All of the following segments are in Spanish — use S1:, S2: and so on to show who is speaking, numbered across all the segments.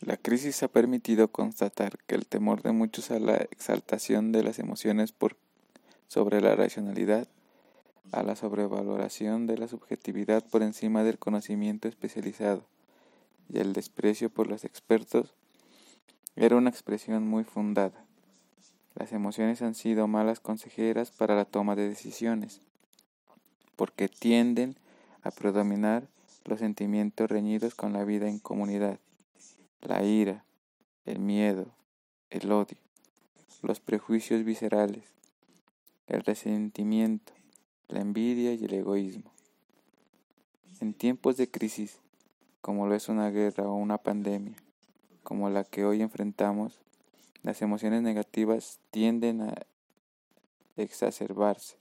S1: La crisis ha permitido constatar que el temor de muchos a la exaltación de las emociones por sobre la racionalidad, a la sobrevaloración de la subjetividad por encima del conocimiento especializado y el desprecio por los expertos era una expresión muy fundada. Las emociones han sido malas consejeras para la toma de decisiones, porque tienden a predominar los sentimientos reñidos con la vida en comunidad la ira, el miedo, el odio, los prejuicios viscerales, el resentimiento, la envidia y el egoísmo. En tiempos de crisis, como lo es una guerra o una pandemia, como la que hoy enfrentamos, las emociones negativas tienden a exacerbarse.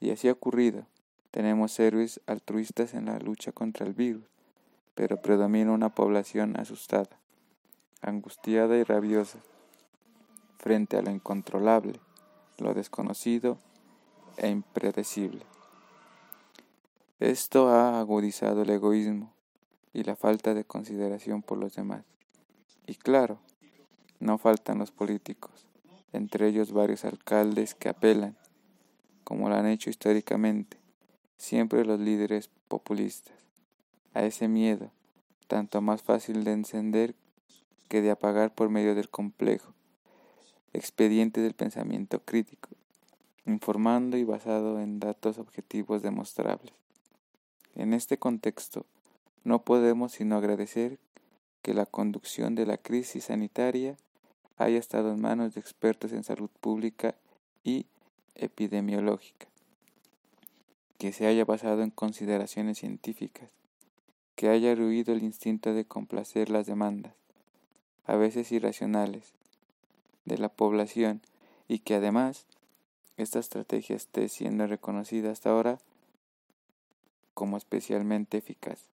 S1: Y así ha ocurrido. Tenemos héroes altruistas en la lucha contra el virus, pero predomina una población asustada, angustiada y rabiosa frente a lo incontrolable, lo desconocido e impredecible. Esto ha agudizado el egoísmo y la falta de consideración por los demás. Y claro, no faltan los políticos, entre ellos varios alcaldes que apelan, como lo han hecho históricamente, siempre los líderes populistas a ese miedo, tanto más fácil de encender que de apagar por medio del complejo, expediente del pensamiento crítico, informando y basado en datos objetivos demostrables. En este contexto, no podemos sino agradecer que la conducción de la crisis sanitaria haya estado en manos de expertos en salud pública y epidemiológica, que se haya basado en consideraciones científicas, que haya ruido el instinto de complacer las demandas, a veces irracionales, de la población y que además esta estrategia esté siendo reconocida hasta ahora como especialmente eficaz.